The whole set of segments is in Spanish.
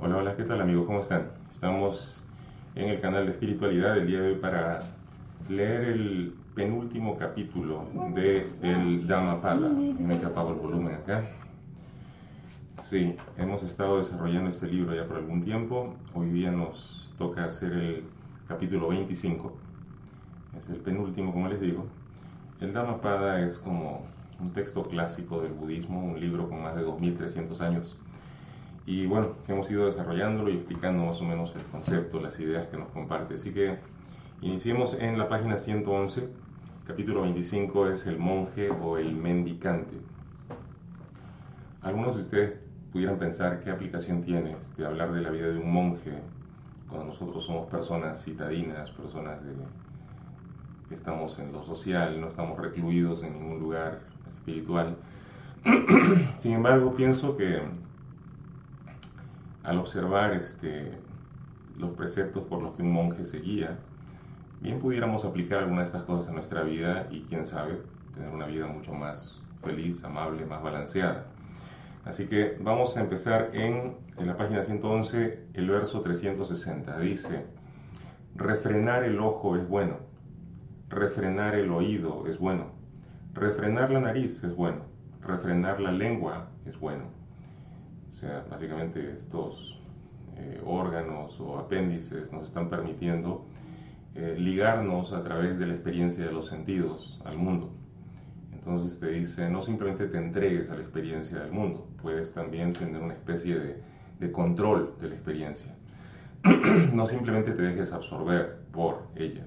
Hola, hola, ¿qué tal amigos? ¿Cómo están? Estamos en el canal de espiritualidad del día de hoy para leer el penúltimo capítulo de el Dhammapada. Me apago el volumen acá. Sí, hemos estado desarrollando este libro ya por algún tiempo. Hoy día nos toca hacer el capítulo 25. Es el penúltimo, como les digo. El Dhammapada es como un texto clásico del budismo, un libro con más de 2300 años. Y bueno, hemos ido desarrollándolo y explicando más o menos el concepto, las ideas que nos comparte. Así que Iniciemos en la página 111, capítulo 25 es el monje o el mendicante. Algunos de ustedes pudieran pensar qué aplicación tiene este, hablar de la vida de un monje cuando nosotros somos personas citadinas, personas que estamos en lo social, no estamos recluidos en ningún lugar espiritual. Sin embargo, pienso que al observar este, los preceptos por los que un monje se guía, bien pudiéramos aplicar alguna de estas cosas en nuestra vida y quién sabe, tener una vida mucho más feliz, amable, más balanceada. Así que vamos a empezar en, en la página 111, el verso 360. Dice, refrenar el ojo es bueno, refrenar el oído es bueno, refrenar la nariz es bueno, refrenar la lengua es bueno. Sea, básicamente estos eh, órganos o apéndices nos están permitiendo eh, ligarnos a través de la experiencia de los sentidos al mundo. Entonces te dice, no simplemente te entregues a la experiencia del mundo, puedes también tener una especie de, de control de la experiencia. no simplemente te dejes absorber por ella.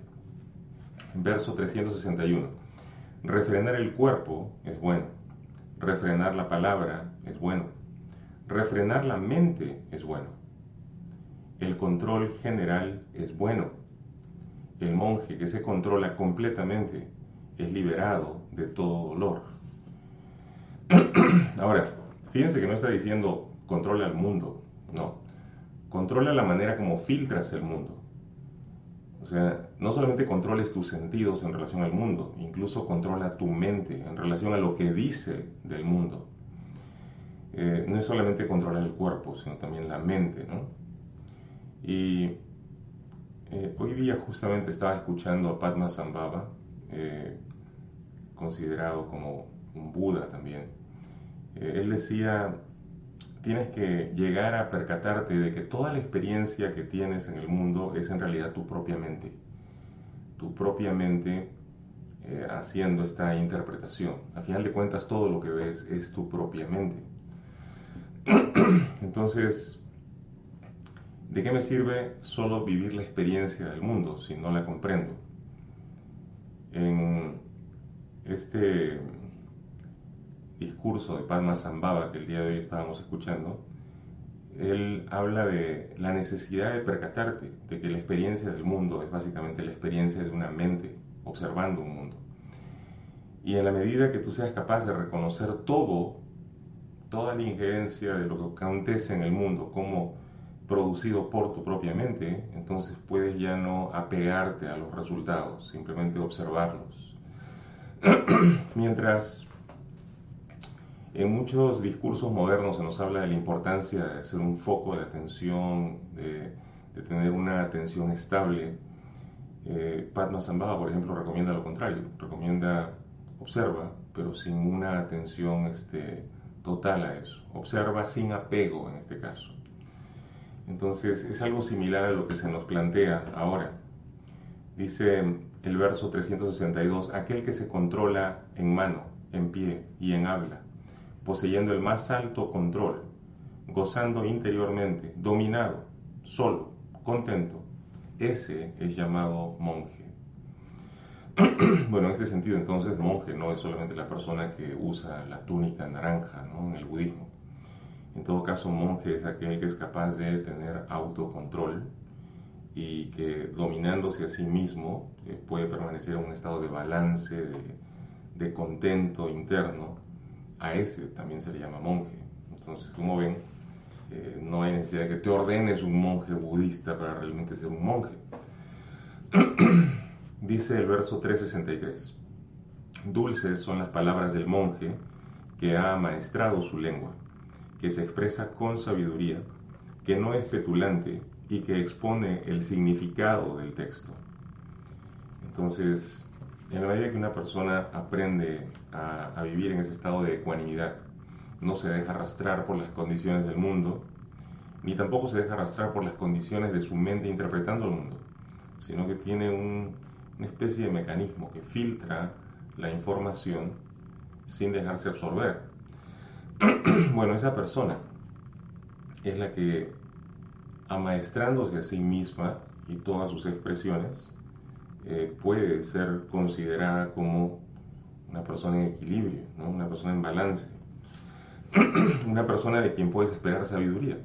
Verso 361. Refrenar el cuerpo es bueno. Refrenar la palabra es bueno. Refrenar la mente es bueno. El control general es bueno el monje que se controla completamente es liberado de todo dolor. Ahora, fíjense que no está diciendo controla el mundo, no. Controla la manera como filtras el mundo. O sea, no solamente controles tus sentidos en relación al mundo, incluso controla tu mente en relación a lo que dice del mundo. Eh, no es solamente controlar el cuerpo, sino también la mente, ¿no? Y eh, hoy día justamente estaba escuchando a Padma Sambhava, eh, considerado como un Buda también. Eh, él decía, tienes que llegar a percatarte de que toda la experiencia que tienes en el mundo es en realidad tu propia mente. Tu propia mente haciendo esta interpretación. A final de cuentas todo lo que ves es tu propia mente. Entonces, ¿De qué me sirve solo vivir la experiencia del mundo si no la comprendo? En este discurso de Padma Sambhava que el día de hoy estábamos escuchando, él habla de la necesidad de percatarte de que la experiencia del mundo es básicamente la experiencia de una mente observando un mundo. Y en la medida que tú seas capaz de reconocer todo, toda la injerencia de lo que acontece en el mundo como producido por tu propia mente, entonces puedes ya no apegarte a los resultados, simplemente observarlos. Mientras en muchos discursos modernos se nos habla de la importancia de ser un foco de atención, de, tener una atención estable, eh, Padma Sambhava, por ejemplo, recomienda lo contrario, recomienda observa, pero sin una atención este, total a eso. Observa sin apego en este caso. Entonces es algo similar a lo que se nos plantea ahora. Dice el verso 362, aquel que se controla en mano, en pie y en habla, poseyendo el más alto control, gozando interiormente, dominado, solo, contento, ese es llamado monje. bueno, en ese sentido entonces monje no es solamente la persona que usa la túnica naranja en el budismo. caso, monje es aquel que es capaz de tener autocontrol y que dominándose a sí mismo eh, puede permanecer en un estado de balance, de, de, contento interno. A ese también se le llama monje. Entonces, como ven, eh, no hay necesidad de que te ordenes un monje budista para realmente ser un monje. Dice el verso 363, dulces son las palabras del monje que ha amaestrado su lengua, que se expresa con sabiduría, que no es petulante y que expone el significado del texto. Entonces, en la medida que una persona aprende a, vivir en ese estado de ecuanimidad, no se deja arrastrar por las condiciones del mundo, ni tampoco se deja arrastrar por las condiciones de su mente interpretando el mundo, sino que tiene una especie de mecanismo que filtra la información sin dejarse absorber. bueno, esa persona es la que, amaestrándose a sí misma y todas sus expresiones, eh, puede ser considerada como una persona en equilibrio, una persona en balance, una persona de quien puedes esperar sabiduría.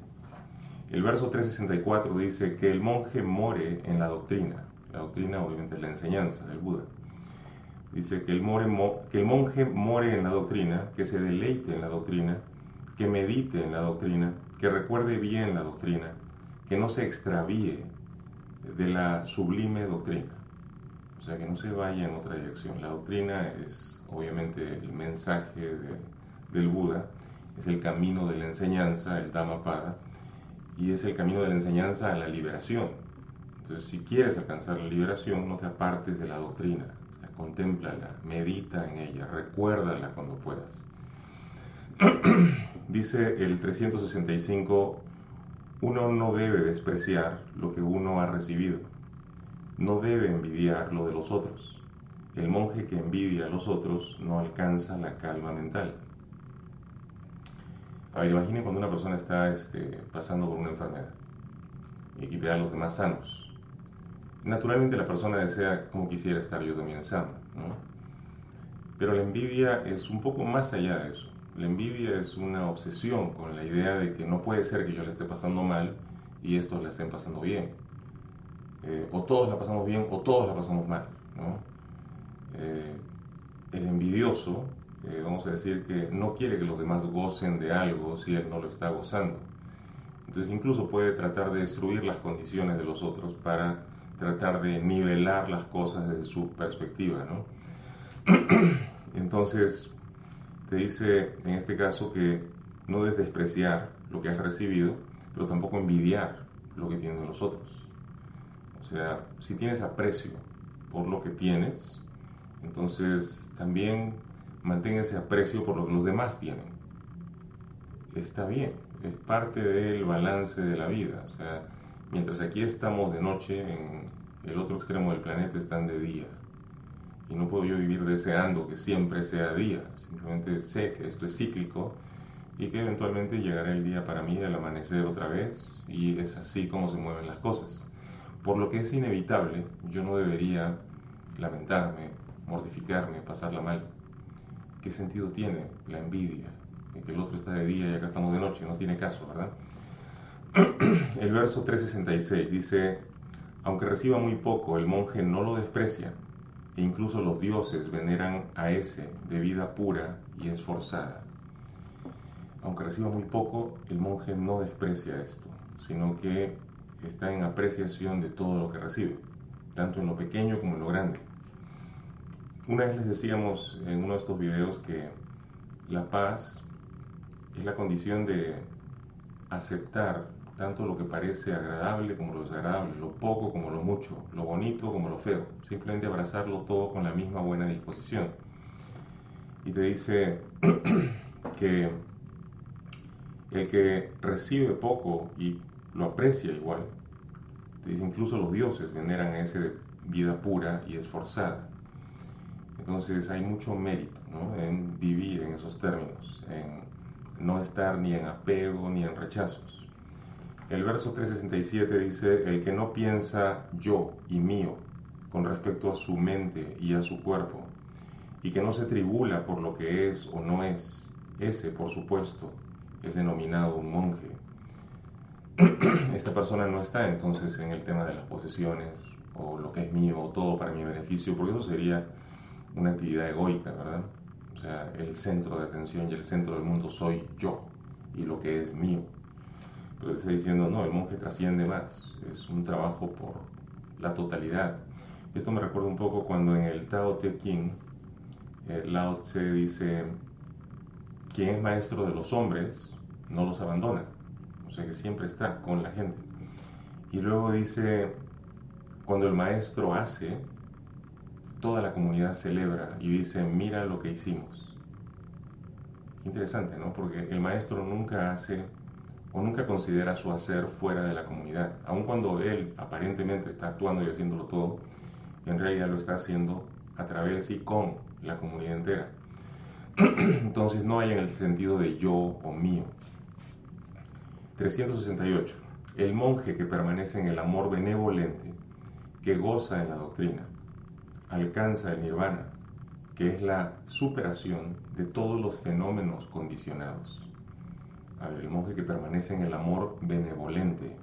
El verso 364 dice que el monje more en la doctrina. La doctrina obviamente es la enseñanza del Buda. Dice que el, monje more en la doctrina, que se deleite en la doctrina, que medite en la doctrina, que recuerde bien la doctrina, que no se extravíe de la sublime doctrina. O sea, que no se vaya en otra dirección. La doctrina es obviamente el mensaje del Buda, es el camino de la enseñanza, el Dhammapada, y es el camino de la enseñanza a la liberación. Entonces, si quieres alcanzar la liberación, no te apartes de la doctrina, contémplala, medita en ella, recuérdala cuando puedas. Dice el 365, uno no debe despreciar lo que uno ha recibido, no debe envidiar lo de los otros. El monje que envidia a los otros no alcanza la calma mental. A ver, imaginen cuando una persona está este, pasando por una enfermedad y que a los demás sanos. Naturalmente la persona desea como quisiera estar yo también sano, ¿no? Pero la envidia es un poco más allá de eso. La envidia es una obsesión con la idea de que no puede ser que yo le esté pasando mal y estos le estén pasando bien. Eh, o todos la pasamos bien o todos la pasamos mal, ¿no? Eh, el envidioso eh, vamos a decir que no quiere que los demás gocen de algo si él no lo está gozando. Entonces incluso puede tratar de destruir las condiciones de los otros para tratar de nivelar las cosas desde su perspectiva, ¿no? Entonces te dice en este caso que no debes despreciar lo que has recibido, pero tampoco envidiar lo que tienen los otros. O sea, si tienes aprecio por lo que tienes, entonces también mantenga ese aprecio por lo que los demás tienen. Está bien, es parte del balance de la vida. O sea, mientras aquí estamos de noche, en el otro extremo del planeta están de día. Y no puedo yo vivir deseando que siempre sea día. Simplemente sé que esto es cíclico y que eventualmente llegará el día para mí al amanecer otra vez y es así como se mueven las cosas. Por lo que es inevitable, yo no debería lamentarme, mortificarme, pasarla mal. ¿qué sentido tiene la envidia? que el otro está de día y acá estamos de noche, no tiene caso, ¿verdad? El verso 366 dice, aunque reciba muy poco, el monje no lo desprecia, e incluso los dioses veneran a ese de vida pura y esforzada. Aunque reciba muy poco, el monje no desprecia esto, sino que está en apreciación de todo lo que recibe, tanto en lo pequeño como en lo grande. Una vez les decíamos en uno de estos videos que la paz es la condición de aceptar tanto lo que parece agradable como lo desagradable, lo poco como lo mucho, lo bonito como lo feo, simplemente abrazarlo todo con la misma buena disposición. Y te dice que el que recibe poco y lo aprecia igual, te dice incluso los dioses veneran a ese de vida pura y esforzada. Entonces hay mucho mérito en vivir en esos términos, en no estar ni en apego ni en rechazos. El verso 367 dice, el que no piensa yo y mío con respecto a su mente y a su cuerpo, y que no se tribula por lo que es o no es, ese, por supuesto, es denominado un monje. Esta persona no está entonces en el tema de las posesiones o lo que es mío o todo para mi beneficio, porque eso sería una actividad egoica, ¿verdad? O sea, el centro de atención y el centro del mundo soy yo y lo que es mío. Pero está diciendo, no, el monje trasciende más, es un trabajo por la totalidad. Esto me recuerda un poco cuando en el Tao Te Ching, eh, Lao Tse dice, quien es maestro de los hombres no los abandona, o sea que siempre está con la gente. Y luego dice, cuando el maestro hace, toda la comunidad celebra y dice, mira lo que hicimos. Interesante, ¿no? Porque el maestro nunca hace nunca considera su hacer fuera de la comunidad, aun cuando él aparentemente está actuando y haciéndolo todo, en realidad lo está haciendo a través y con la comunidad entera. Entonces no hay en el sentido de yo o mío. 368. El monje que permanece en el amor benevolente, que goza en la doctrina, alcanza el nirvana, que es la superación de todos los fenómenos condicionados. El monje que permanece en el amor benevolente.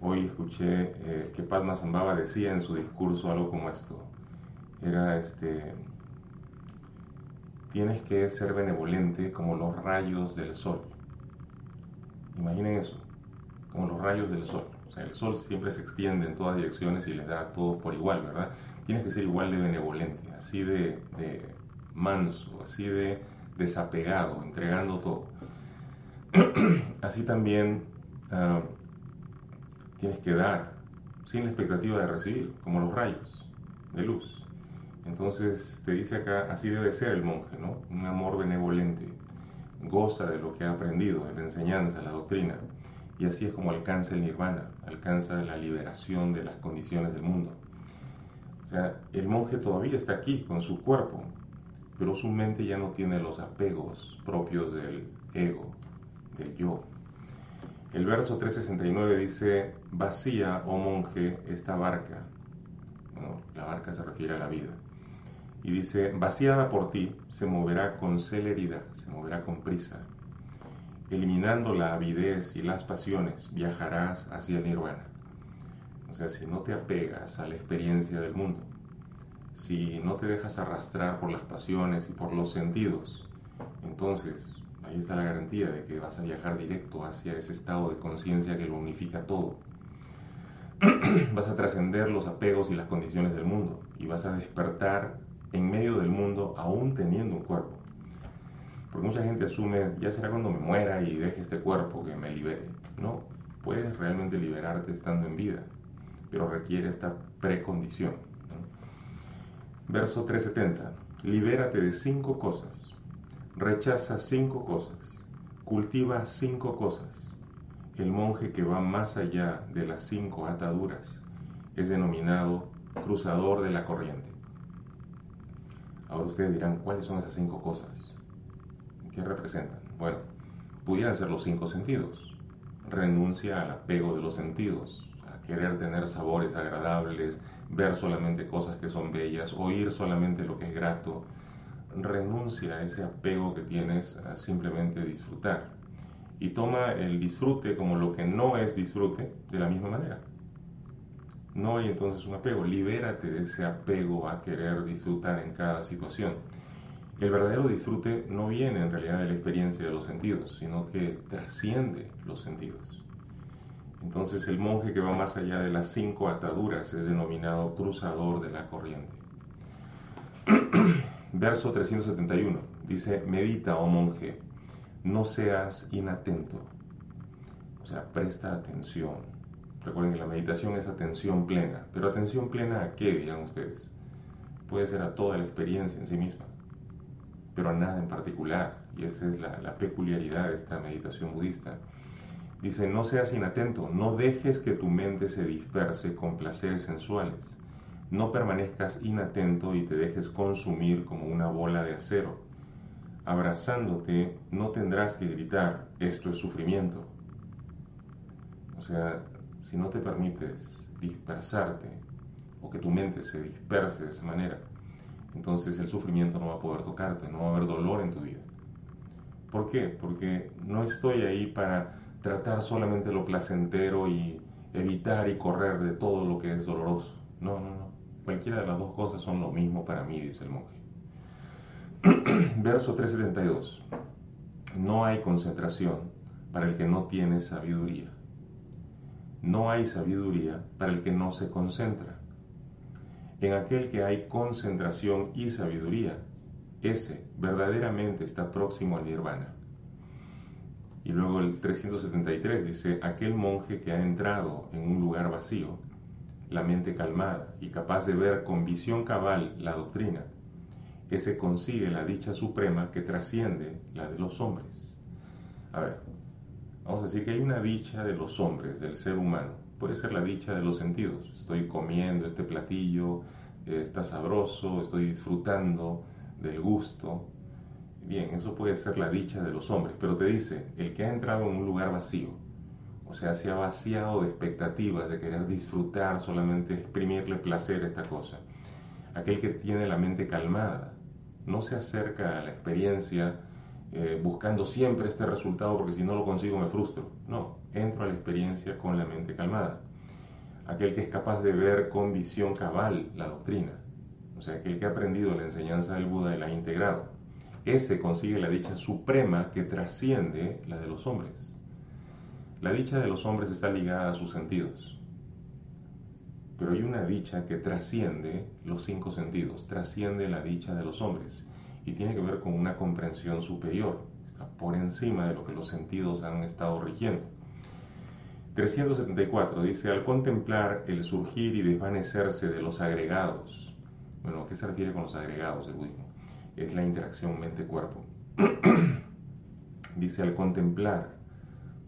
Hoy escuché eh, que Padma Zambaba decía en su discurso algo como esto. Era este, tienes que ser benevolente como los rayos del sol. Imaginen eso, como los rayos del sol. O sea, el sol siempre se extiende en todas direcciones y les da a todos por igual, ¿verdad? Tienes que ser igual de benevolente, así de, manso, así de desapegado, entregando todo. así también ah, tienes que dar, sin la expectativa de recibir, como los rayos de luz. Entonces te dice acá, así debe ser el monje, ¿no? Un amor benevolente, goza de lo que ha aprendido, de la enseñanza, la doctrina, y así es como alcanza el nirvana, alcanza la liberación de las condiciones del mundo. O sea, el monje todavía está aquí con su cuerpo, pero su mente ya no tiene los apegos propios del ego, del yo. El verso 369 dice, vacía, oh monje, esta barca. la barca se refiere a la vida. Y dice, vaciada por ti, se moverá con celeridad, se moverá con prisa eliminando la avidez y las pasiones, viajarás hacia el nirvana. O sea, si no te apegas a la experiencia del mundo, si no te dejas arrastrar por las pasiones y por los sentidos, entonces ahí está la garantía de que vas a viajar directo hacia ese estado de conciencia que lo unifica todo. vas a trascender los apegos y las condiciones del mundo y vas a despertar en medio del mundo aún teniendo un cuerpo. Porque mucha gente asume, ya será cuando me muera y deje este cuerpo que me libere. No, puedes realmente liberarte estando en vida, pero requiere esta precondición. Verso 370. Libérate de cinco cosas. Rechaza cinco cosas. Cultiva cinco cosas. El monje que va más allá de las cinco ataduras es denominado cruzador de la corriente. Ahora ustedes dirán, ¿cuáles son esas cinco cosas? ¿Qué representan? Bueno, pudieran ser los cinco sentidos. Renuncia al apego de los sentidos, a querer tener sabores agradables, ver solamente cosas que son bellas, oír solamente lo que es grato. Renuncia a ese apego que tienes a simplemente disfrutar. Y toma el disfrute como lo que no es disfrute de la misma manera. No hay entonces un apego. Libérate de ese apego a querer disfrutar en cada situación. El verdadero disfrute no viene en realidad de la experiencia de los sentidos, sino que trasciende los sentidos. Entonces el monje que va más allá de las cinco ataduras es denominado cruzador de la corriente. Verso 371 dice, medita, oh monje, no seas inatento. O sea, presta atención. Recuerden que la meditación es atención plena. Pero atención plena a qué, dirán ustedes. Puede ser a toda la experiencia en sí misma pero a nada en particular. Y esa es la, peculiaridad de esta meditación budista. Dice, no seas inatento, no dejes que tu mente se disperse con placeres sensuales. No permanezcas inatento y te dejes consumir como una bola de acero. Abrazándote no tendrás que gritar, esto es sufrimiento. O sea, si no te permites dispersarte o que tu mente se disperse de esa manera, entonces el sufrimiento no va a poder tocarte, no va a haber dolor en tu vida. ¿Por qué? Porque no estoy ahí para tratar solamente lo placentero y evitar y correr de todo lo que es doloroso. No, no, no. Cualquiera de las dos cosas son lo mismo para mí, dice el monje. Verso 372. No hay concentración para el que no tiene sabiduría. No hay sabiduría para el que no se concentra. En aquel que hay concentración y sabiduría, ese verdaderamente está próximo al nirvana. Y luego el 373 dice, aquel monje que ha entrado en un lugar vacío, la mente calmada y capaz de ver con visión cabal la doctrina, ese consigue la dicha suprema que trasciende la de los hombres. A ver, vamos a decir que hay una dicha de los hombres, del ser humano. Puede ser la dicha de los sentidos. Estoy comiendo este platillo, eh, está sabroso, estoy disfrutando del gusto. Bien, eso puede ser la dicha de los hombres, pero te dice, el que ha entrado en un lugar vacío, o sea, se ha vaciado de expectativas, de querer disfrutar, solamente exprimirle placer a esta cosa. Aquel que tiene la mente calmada, no se acerca a la experiencia eh, buscando siempre este resultado porque si no lo consigo me frustro. No, entro a la experiencia con la mente calmada. Aquel que es capaz de ver con visión cabal la doctrina, o sea, aquel que ha aprendido la enseñanza del Buda y la ha integrado, ese consigue la dicha suprema que trasciende la de los hombres. La dicha de los hombres está ligada a sus sentidos, pero hay una dicha que trasciende los cinco sentidos, trasciende la dicha de los hombres y tiene que ver con una comprensión superior, está por encima de lo que los sentidos han estado rigiendo. 374 dice, al contemplar el surgir y desvanecerse de los agregados, bueno, ¿qué se refiere con los agregados del budismo? Es la interacción mente-cuerpo. dice, al contemplar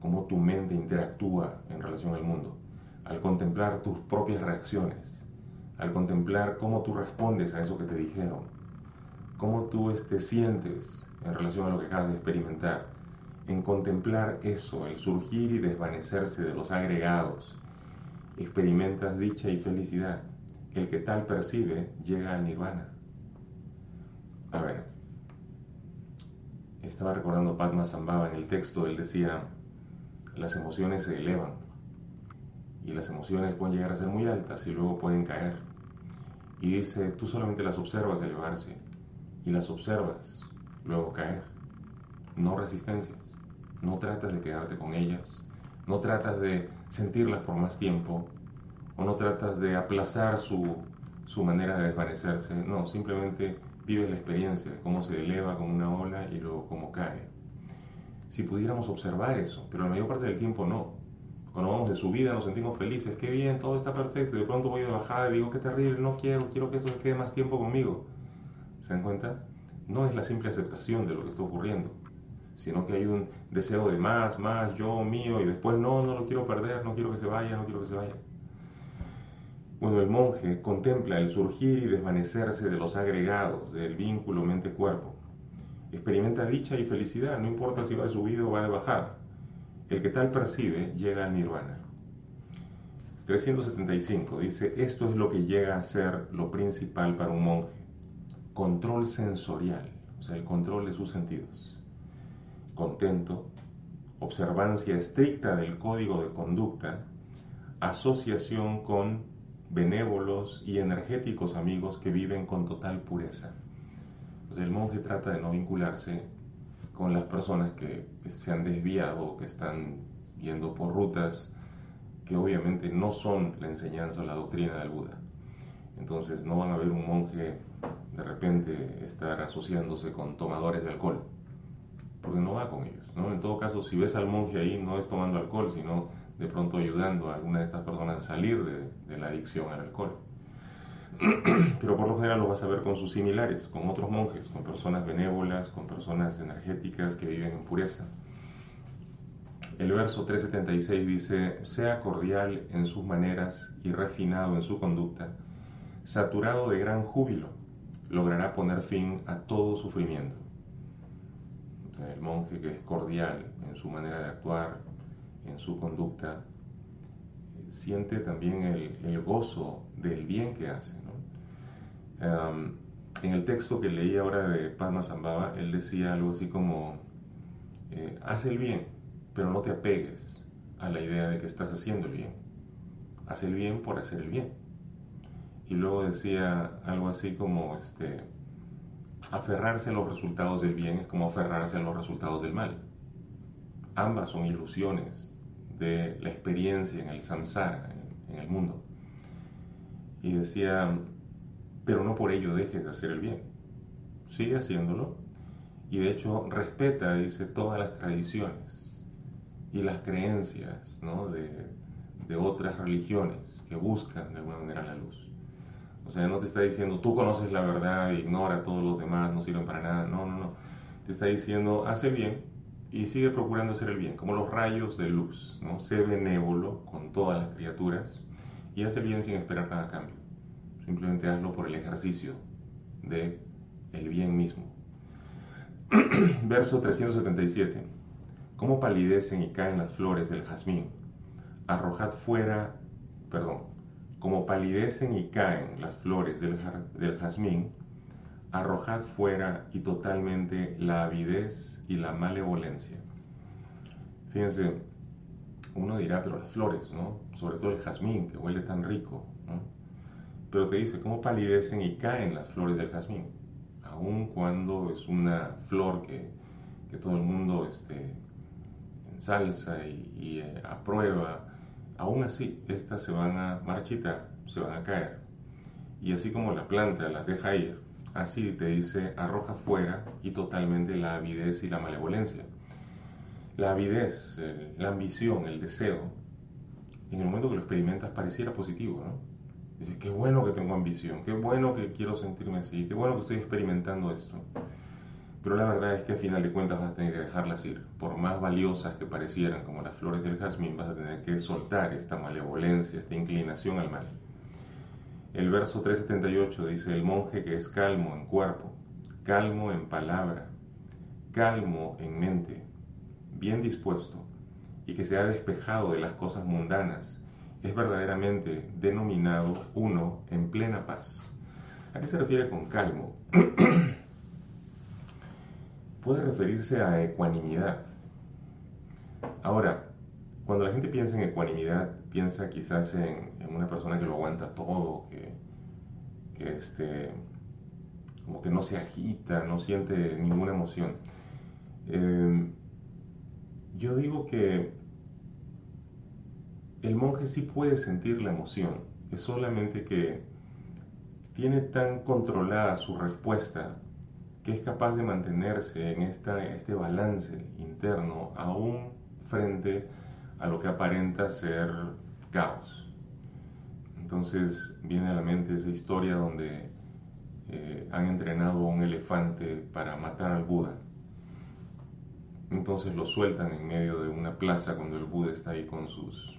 cómo tu mente interactúa en relación al mundo, al contemplar tus propias reacciones, al contemplar cómo tú respondes a eso que te dijeron, cómo tú te este, sientes en relación a lo que acabas de experimentar, en contemplar eso, el surgir y desvanecerse de los agregados, experimentas dicha y felicidad. El que tal percibe llega al nirvana. A ver, estaba recordando Padma Sambhava en el texto, él decía, las emociones se elevan y las emociones pueden llegar a ser muy altas y luego pueden caer. Y dice, tú solamente las observas elevarse y las observas luego caer. No resistencias, no tratas de quedarte con ellas, no tratas de sentirlas por más tiempo o no tratas de aplazar su, su manera de desvanecerse, no, simplemente vives la experiencia, cómo se eleva con una ola y luego cómo cae. Si pudiéramos observar eso, pero la mayor parte del tiempo no. Cuando vamos de subida nos sentimos felices, qué bien, todo está perfecto, y de pronto voy de bajada y digo, qué terrible, no quiero, quiero que eso se quede más tiempo conmigo. ¿Se dan cuenta? No es la simple aceptación de lo que está ocurriendo, sino que hay un deseo de más, más, yo, mío, y después no, no lo quiero perder, no quiero que se vaya, no quiero que se vaya. Bueno, el monje contempla el surgir y desvanecerse de los agregados del vínculo mente-cuerpo. Experimenta dicha y felicidad, no importa si va de subida o va de bajada. El que tal percibe llega al nirvana. 375 dice, esto es lo que llega a ser lo principal para un monje. Control sensorial, o sea, el control de sus sentidos. Contento, observancia estricta del código de conducta, asociación con benévolos y energéticos amigos que viven con total pureza. Sea, el monje trata de no vincularse con las personas que, se han desviado, que están yendo por rutas que obviamente no son la enseñanza o la doctrina del Buda. Entonces no van a ver un monje de repente estar asociándose con tomadores de alcohol, porque no va con ellos. ¿no? En todo caso, si ves al monje ahí, no es tomando alcohol, sino de pronto ayudando a alguna de estas personas a salir de la adicción al alcohol. pero por lo general lo vas a ver con sus similares, con otros monjes, con personas benévolas, con personas energéticas que viven en pureza. El verso 376 dice, sea cordial en sus maneras y refinado en su conducta, saturado de gran júbilo, logrará poner fin a todo sufrimiento. El monje que es cordial en su manera de actuar, en su conducta, siente también el, gozo del bien que hace. en el texto que leí ahora de Padma Sambhava, él decía algo así como, eh, haz el bien, pero no te apegues a la idea de que estás haciendo el bien. Haz el bien por hacer el bien. Y luego decía algo así como, este, aferrarse a los resultados del bien es como aferrarse a los resultados del mal. Ambas son ilusiones de la experiencia en el samsara, en, el mundo. Y decía, pero no por ello dejes de hacer el bien. Sigue haciéndolo y de hecho respeta, dice, todas las tradiciones y las creencias de, de otras religiones que buscan de alguna manera la luz. O sea, no te está diciendo, tú conoces la verdad, ignora a todos los demás, no sirven para nada. No, no, no. Te está diciendo, hace bien y sigue procurando hacer el bien, como los rayos de luz, ¿no? Sé benévolo con todas las criaturas y hace bien sin esperar nada a cambio. Simplemente hazlo por el ejercicio de el bien mismo. Verso 377. ¿Cómo palidecen y caen las flores del jazmín? Arrojad fuera, perdón, como palidecen y caen las flores del jazmín, arrojad fuera y totalmente la avidez y la malevolencia. Fíjense, uno dirá, pero las flores, ¿no? Sobre todo el jazmín, que huele tan rico, ¿no? Pero te dice, ¿cómo palidecen y caen las flores del jazmín? Aun cuando es una flor que, que todo el mundo este, ensalza y, y eh, aprueba, aún así, estas se van a marchitar, se van a caer. Y así como la planta las deja ir, así te dice, arroja fuera y totalmente la avidez y la malevolencia. La avidez, la ambición, el deseo, en el momento que lo experimentas pareciera positivo, ¿no? Dices, qué bueno que tengo ambición, qué bueno que quiero sentirme así, qué bueno que estoy experimentando esto. Pero la verdad es que a final de cuentas vas a tener que dejarlas ir. Por más valiosas que parecieran, como las flores del jazmín, vas a tener que soltar esta malevolencia, esta inclinación al mal. El verso 378 dice, el monje que es calmo en cuerpo, calmo en palabra, calmo en mente, bien dispuesto y que se ha despejado de las cosas mundanas, es verdaderamente denominado uno en plena paz. ¿A qué se refiere con calmo? puede referirse a ecuanimidad. Ahora, cuando la gente piensa en ecuanimidad, piensa quizás en, una persona que lo aguanta todo, que, este, como que no se agita, no siente ninguna emoción. Eh, yo digo que el monje sí puede sentir la emoción, es solamente que tiene tan controlada su respuesta que es capaz de mantenerse en esta, este balance interno aún frente a lo que aparenta ser caos. Entonces viene a la mente esa historia donde eh, han entrenado a un elefante para matar al Buda. Entonces lo sueltan en medio de una plaza cuando el Buda está ahí con sus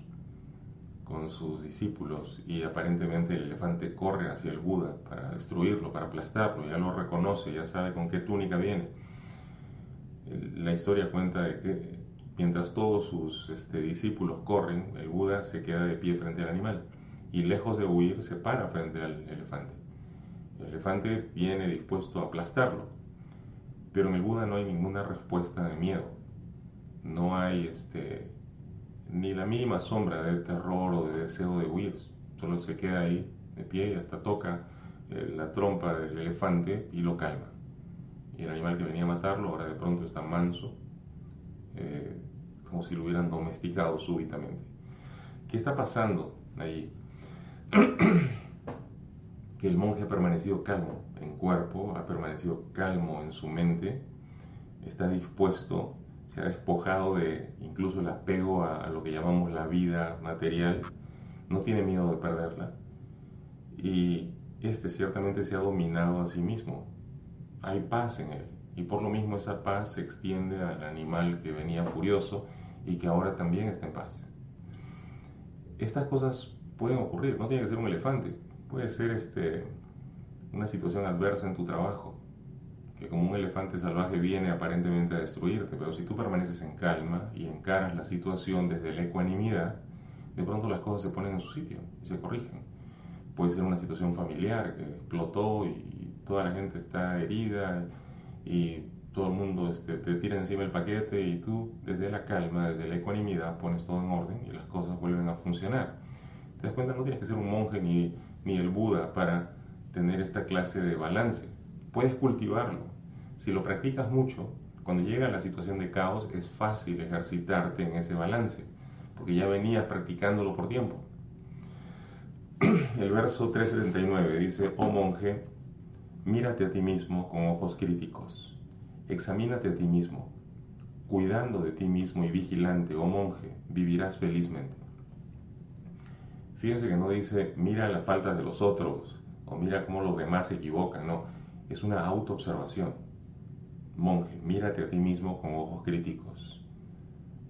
con sus discípulos y aparentemente el elefante corre hacia el Buda para destruirlo, para aplastarlo, ya lo reconoce, ya sabe con qué túnica viene. La historia cuenta de que mientras todos sus este, discípulos corren, el Buda se queda de pie frente al animal y lejos de huir se para frente al elefante. El elefante viene dispuesto a aplastarlo, pero en el Buda no hay ninguna respuesta de miedo, no hay este, ni la mínima sombra de terror o de deseo de huir, solo se queda ahí de pie y hasta toca eh, la trompa del elefante y lo calma. Y el animal que venía a matarlo ahora de pronto está manso, eh, como si lo hubieran domesticado súbitamente. ¿Qué está pasando ahí? que el monje ha permanecido calmo en cuerpo, ha permanecido calmo en su mente, está dispuesto se ha despojado de incluso el apego a, lo que llamamos la vida material, no tiene miedo de perderla y este ciertamente se ha dominado a sí mismo. Hay paz en él y por lo mismo esa paz se extiende al animal que venía furioso y que ahora también está en paz. Estas cosas pueden ocurrir, no tiene que ser un elefante, puede ser este, una situación adversa en tu trabajo, que como un elefante salvaje viene aparentemente a destruirte, pero si tú permaneces en calma y encaras la situación desde la ecuanimidad, de pronto las cosas se ponen en su sitio y se corrigen. Puede ser una situación familiar que explotó y toda la gente está herida y todo el mundo este, te tira encima el paquete y tú desde la calma, desde la ecuanimidad pones todo en orden y las cosas vuelven a funcionar. Te das cuenta, no tienes que ser un monje ni, ni el Buda para tener esta clase de balance. Puedes cultivarlo. Si lo practicas mucho, cuando llega la situación de caos es fácil ejercitarte en ese balance, porque ya venías practicándolo por tiempo. El verso 379 dice, oh monje, mírate a ti mismo con ojos críticos Examínate a ti mismo. Cuidando de ti mismo y vigilante, oh monje, vivirás felizmente. Fíjense que no dice mira las faltas de los otros o mira cómo los demás se equivocan, no, es una autoobservación. Monje, mírate a ti mismo con ojos críticos.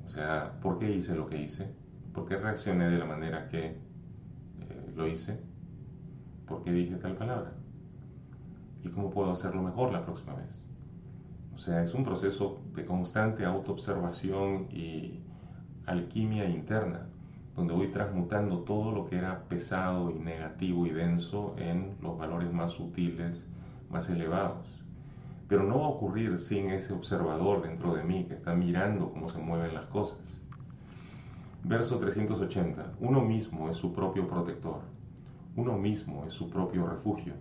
O sea, ¿por qué hice lo que hice? ¿Por qué reaccioné de la manera que eh, lo hice? ¿Por qué dije tal palabra? ¿Y cómo puedo hacerlo mejor la próxima vez? O sea, es un proceso de constante autoobservación y alquimia interna, donde voy transmutando todo lo que era pesado y negativo y denso en los valores más sutiles, más elevados. Pero no va a ocurrir sin ese observador dentro de mí que está mirando cómo se mueven las cosas. Verso 380. Uno mismo es su propio protector. Uno mismo es su propio refugio.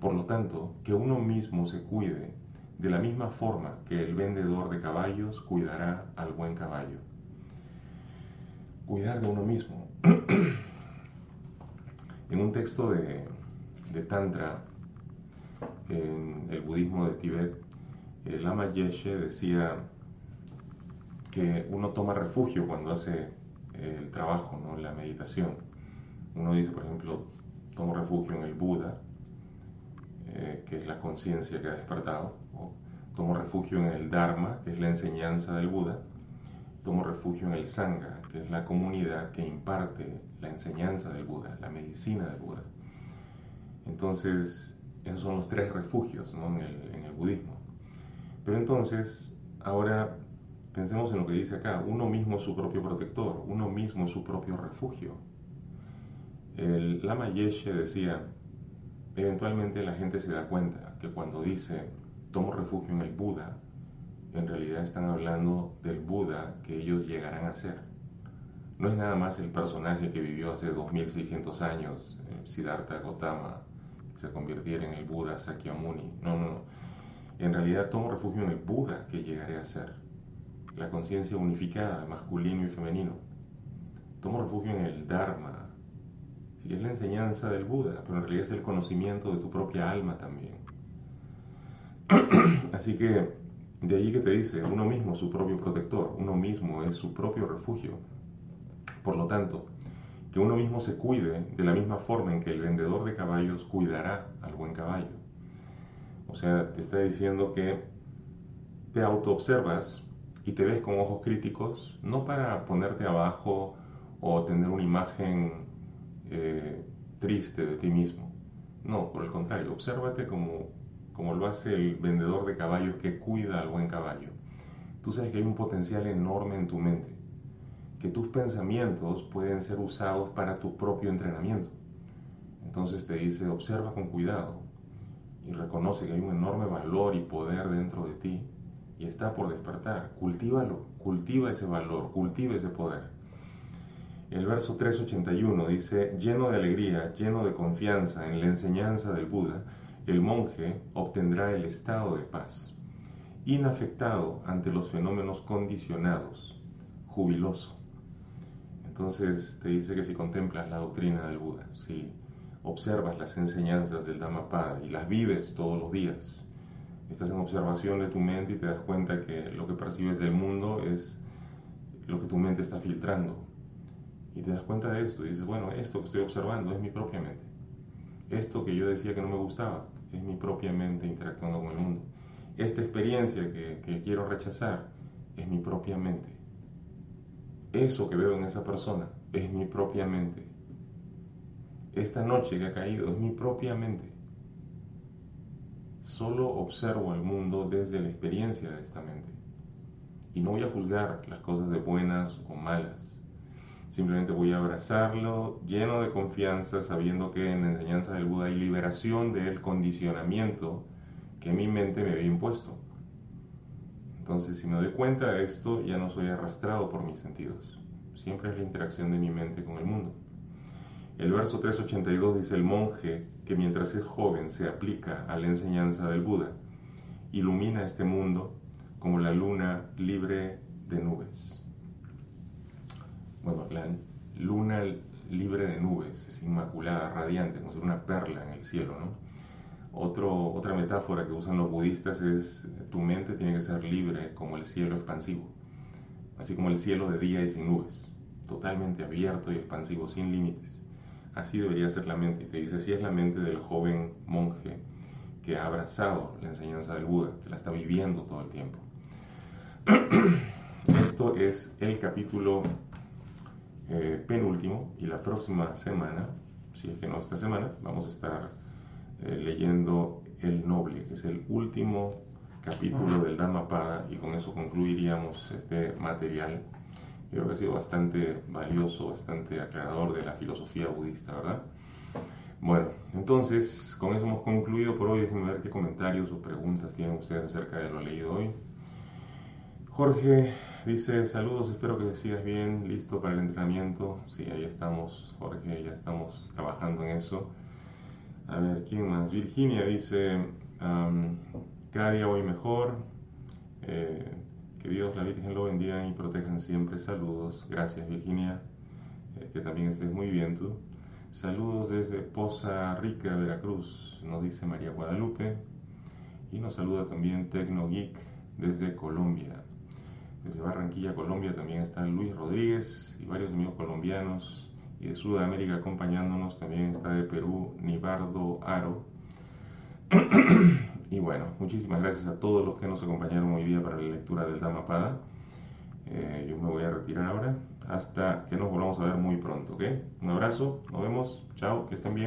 Por lo tanto, que uno mismo se cuide de la misma forma que el vendedor de caballos cuidará al buen caballo. Cuidar de uno mismo. en un texto de, Tantra, en el budismo de Tibet, el Lama Yeshe decía que uno toma refugio cuando hace el trabajo, ¿no? la meditación. Uno dice, por ejemplo, tomo refugio en el Buda, eh, que es la conciencia que ha despertado, tomo refugio en el Dharma, que es la enseñanza del Buda, tomo refugio en el Sangha, que es la comunidad que imparte la enseñanza del Buda, la medicina del Buda. Entonces, esos son los tres refugios en, el, en el budismo. Pero entonces, ahora pensemos en lo que dice acá, uno mismo es su propio protector, uno mismo es su propio refugio. El Lama Yeshe decía, eventualmente la gente se da cuenta que cuando dice tomo refugio en el Buda, en realidad están hablando del Buda que ellos llegarán a ser. No es nada más el personaje que vivió hace 2600 años, eh, Siddhartha Gautama, que se convirtiera en el Buda Sakyamuni. No, no, no. En realidad tomo refugio en el Buda que llegaré a ser. La conciencia unificada, masculino y femenino. Tomo refugio en el Dharma. Si es la enseñanza del Buda, pero en realidad es el conocimiento de tu propia alma también. Así que de ahí que te dice, uno mismo su propio protector, uno mismo es su propio refugio. Por lo tanto, que uno mismo se cuide de la misma forma en que el vendedor de caballos cuidará al buen caballo. O sea, te está diciendo que te autoobservas y te ves con ojos críticos, no para ponerte abajo o tener una imagen eh, triste de ti mismo. No, por el contrario, obsérvate como como lo hace el vendedor de caballos que cuida al buen caballo. Tú sabes que hay un potencial enorme en tu mente, que tus pensamientos pueden ser usados para tu propio entrenamiento. Entonces te dice, observa con cuidado y reconoce que hay un enorme valor y poder dentro de ti y está por despertar. Cultívalo, cultiva ese valor, cultiva ese poder. El verso 381 dice, lleno de alegría, lleno de confianza en la enseñanza del Buda, el monje obtendrá el estado de paz, inafectado ante los fenómenos condicionados, jubiloso. Entonces te dice que si contemplas la doctrina del Buda, si observas las enseñanzas del Dhammapada y las vives todos los días, estás en observación de tu mente y te das cuenta que lo que percibes del mundo es lo que tu mente está filtrando. Y te das cuenta de esto y dices, bueno, esto que estoy observando es mi propia mente. Esto que yo decía que no me gustaba es mi propia mente interactuando con el mundo. Esta experiencia que, quiero rechazar es mi propia mente. Eso que veo en esa persona es mi propia mente. Esta noche que ha caído es mi propia mente. Solo observo el mundo desde la experiencia de esta mente. Y no voy a juzgar las cosas de buenas o malas Simplemente voy a abrazarlo lleno de confianza, sabiendo que en la enseñanza del Buda hay liberación del condicionamiento que mi mente me había impuesto. Entonces, si me doy cuenta de esto, ya no soy arrastrado por mis sentidos. Siempre es la interacción de mi mente con el mundo. El verso 382 dice, el monje que mientras es joven se aplica a la enseñanza del Buda, ilumina este mundo como la luna libre de nubes. Bueno, la luna libre de nubes, es inmaculada, radiante, como si fuera una perla en el cielo, ¿no? Otro, otra metáfora que usan los budistas es tu mente tiene que ser libre como el cielo expansivo, así como el cielo de día y sin nubes, totalmente abierto y expansivo, sin límites. Así debería ser la mente. Y te dice, así es la mente del joven monje que ha abrazado la enseñanza del Buda, que la está viviendo todo el tiempo. Esto es el capítulo eh, penúltimo y la próxima semana, si es que no esta semana, vamos a estar eh, leyendo El Noble, que es el último capítulo del Dhammapada y con eso concluiríamos este material. Creo que ha sido bastante valioso, bastante aclarador de la filosofía budista, ¿verdad? Bueno, entonces con eso hemos concluido por hoy. Déjenme ver qué comentarios o preguntas tienen ustedes acerca de lo leído hoy. Jorge dice, saludos, espero que sigas bien, listo para el entrenamiento. Sí, ahí estamos, Jorge, ya estamos trabajando en eso. A ver, ¿quién más? Virginia dice, cada día voy mejor. Eh, que Dios, la Virgen lo bendiga y protejan siempre. Saludos. Gracias, Virginia. Eh, que también estés muy bien tú. Saludos desde Poza Rica, Veracruz, nos dice María Guadalupe. Y nos saluda también Tecno Geek desde Colombia. Desde Barranquilla, Colombia, también está Luis Rodríguez y varios amigos colombianos y de Sudamérica acompañándonos. También está de Perú Nibardo Aro. y bueno, muchísimas gracias a todos los que nos acompañaron hoy día para la lectura del Dhammapada. Eh, yo me voy a retirar ahora hasta que nos volvamos a ver muy pronto, ¿ok? Un abrazo, nos vemos, chao, que estén bien.